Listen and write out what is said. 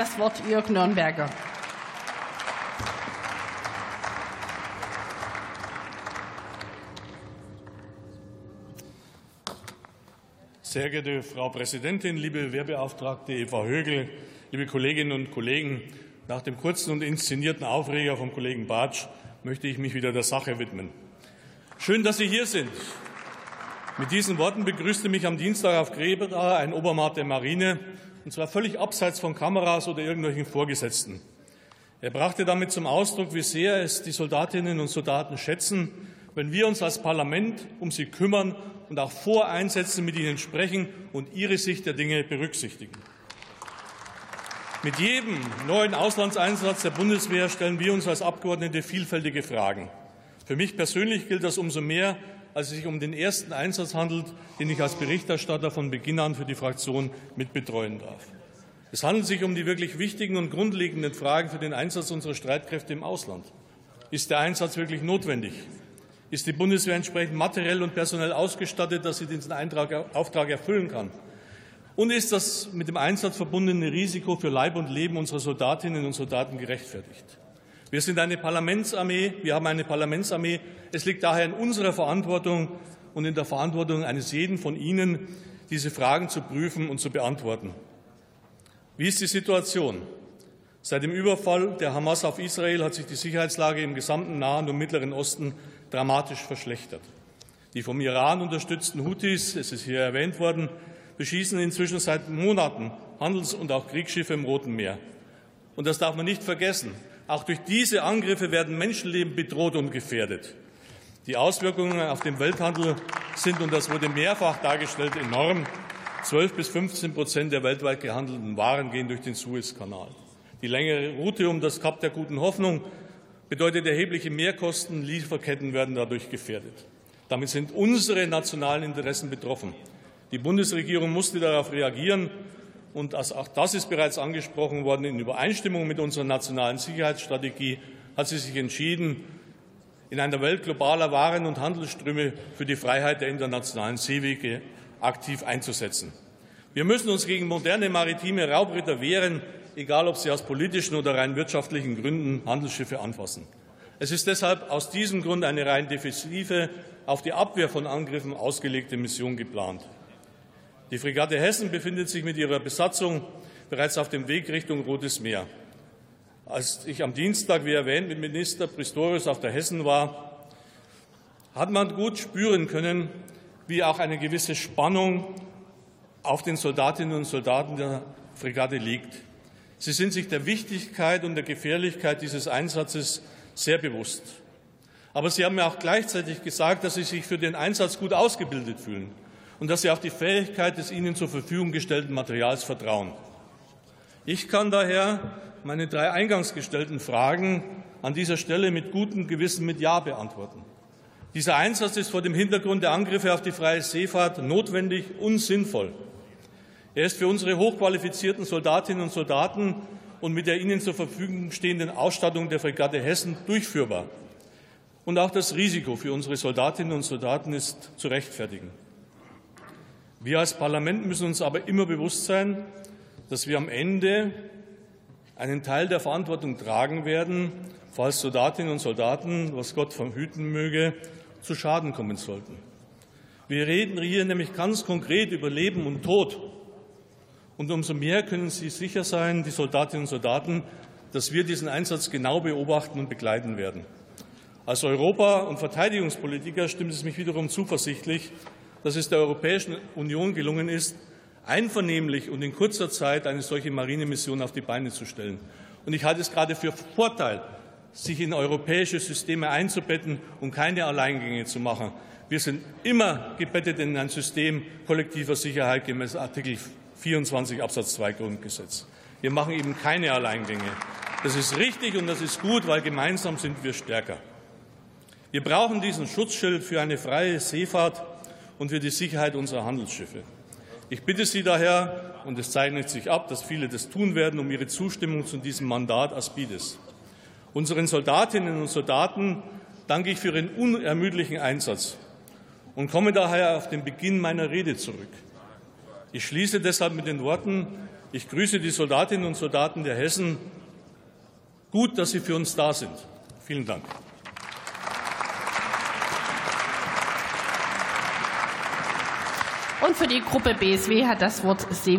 Das Wort Jörg Nürnberger. Sehr geehrte Frau Präsidentin, liebe Wehrbeauftragte Eva Högel, liebe Kolleginnen und Kollegen! Nach dem kurzen und inszenierten Aufreger vom Kollegen Bartsch möchte ich mich wieder der Sache widmen. Schön, dass Sie hier sind. Mit diesen Worten begrüßte mich am Dienstag auf Grebera ein Obermaat der Marine, und zwar völlig abseits von Kameras oder irgendwelchen Vorgesetzten. Er brachte damit zum Ausdruck, wie sehr es die Soldatinnen und Soldaten schätzen, wenn wir uns als Parlament um sie kümmern und auch vor Einsätzen mit ihnen sprechen und ihre Sicht der Dinge berücksichtigen. Mit jedem neuen Auslandseinsatz der Bundeswehr stellen wir uns als Abgeordnete vielfältige Fragen. Für mich persönlich gilt das umso mehr, als es sich um den ersten Einsatz handelt, den ich als Berichterstatter von Beginn an für die Fraktion mitbetreuen darf. Es handelt sich um die wirklich wichtigen und grundlegenden Fragen für den Einsatz unserer Streitkräfte im Ausland. Ist der Einsatz wirklich notwendig? Ist die Bundeswehr entsprechend materiell und personell ausgestattet, dass sie diesen Auftrag erfüllen kann? Und ist das mit dem Einsatz verbundene Risiko für Leib und Leben unserer Soldatinnen und Soldaten gerechtfertigt? Wir sind eine Parlamentsarmee, wir haben eine Parlamentsarmee. Es liegt daher in unserer Verantwortung und in der Verantwortung eines jeden von Ihnen, diese Fragen zu prüfen und zu beantworten. Wie ist die Situation? Seit dem Überfall der Hamas auf Israel hat sich die Sicherheitslage im gesamten Nahen und Mittleren Osten dramatisch verschlechtert. Die vom Iran unterstützten Houthis, es ist hier erwähnt worden, beschießen inzwischen seit Monaten Handels- und auch Kriegsschiffe im Roten Meer. Und das darf man nicht vergessen. Auch durch diese Angriffe werden Menschenleben bedroht und gefährdet. Die Auswirkungen auf den Welthandel sind, und das wurde mehrfach dargestellt, enorm. 12 bis 15 Prozent der weltweit gehandelten Waren gehen durch den Suezkanal. Die längere Route um das Kap der Guten Hoffnung bedeutet erhebliche Mehrkosten. Lieferketten werden dadurch gefährdet. Damit sind unsere nationalen Interessen betroffen. Die Bundesregierung musste darauf reagieren. Und auch das ist bereits angesprochen worden. In Übereinstimmung mit unserer nationalen Sicherheitsstrategie hat sie sich entschieden, in einer Welt globaler Waren- und Handelsströme für die Freiheit der internationalen Seewege aktiv einzusetzen. Wir müssen uns gegen moderne maritime Raubritter wehren, egal ob sie aus politischen oder rein wirtschaftlichen Gründen Handelsschiffe anfassen. Es ist deshalb aus diesem Grund eine rein defensive, auf die Abwehr von Angriffen ausgelegte Mission geplant. Die Fregatte Hessen befindet sich mit ihrer Besatzung bereits auf dem Weg Richtung Rotes Meer. Als ich am Dienstag, wie erwähnt, mit Minister Pistorius auf der Hessen war, hat man gut spüren können, wie auch eine gewisse Spannung auf den Soldatinnen und Soldaten der Fregatte liegt. Sie sind sich der Wichtigkeit und der Gefährlichkeit dieses Einsatzes sehr bewusst. Aber Sie haben mir auch gleichzeitig gesagt, dass Sie sich für den Einsatz gut ausgebildet fühlen und dass Sie auf die Fähigkeit des Ihnen zur Verfügung gestellten Materials vertrauen. Ich kann daher meine drei eingangs gestellten Fragen an dieser Stelle mit gutem Gewissen mit Ja beantworten. Dieser Einsatz ist vor dem Hintergrund der Angriffe auf die freie Seefahrt notwendig und sinnvoll. Er ist für unsere hochqualifizierten Soldatinnen und Soldaten und mit der ihnen zur Verfügung stehenden Ausstattung der Fregatte Hessen durchführbar. Und auch das Risiko für unsere Soldatinnen und Soldaten ist zu rechtfertigen. Wir als Parlament müssen uns aber immer bewusst sein, dass wir am Ende einen Teil der Verantwortung tragen werden, falls Soldatinnen und Soldaten, was Gott verhüten möge, zu Schaden kommen sollten. Wir reden hier nämlich ganz konkret über Leben und Tod. Und umso mehr können Sie sicher sein, die Soldatinnen und Soldaten, dass wir diesen Einsatz genau beobachten und begleiten werden. Als Europa- und Verteidigungspolitiker stimmt es mich wiederum zuversichtlich, dass es der Europäischen Union gelungen ist, einvernehmlich und in kurzer Zeit eine solche Marinemission auf die Beine zu stellen. Und ich halte es gerade für Vorteil, sich in europäische Systeme einzubetten und keine Alleingänge zu machen. Wir sind immer gebettet in ein System kollektiver Sicherheit gemäß Artikel 24 Absatz 2 Grundgesetz. Wir machen eben keine Alleingänge. Das ist richtig und das ist gut, weil gemeinsam sind wir stärker. Wir brauchen diesen Schutzschild für eine freie Seefahrt und für die Sicherheit unserer Handelsschiffe. Ich bitte Sie daher, und es zeichnet sich ab, dass viele das tun werden, um Ihre Zustimmung zu diesem Mandat Aspides. Unseren Soldatinnen und Soldaten danke ich für Ihren unermüdlichen Einsatz und komme daher auf den Beginn meiner Rede zurück. Ich schließe deshalb mit den Worten, Ich grüße die Soldatinnen und Soldaten der Hessen. Gut, dass Sie für uns da sind. Vielen Dank. Und für die Gruppe BSW hat das Wort Sevi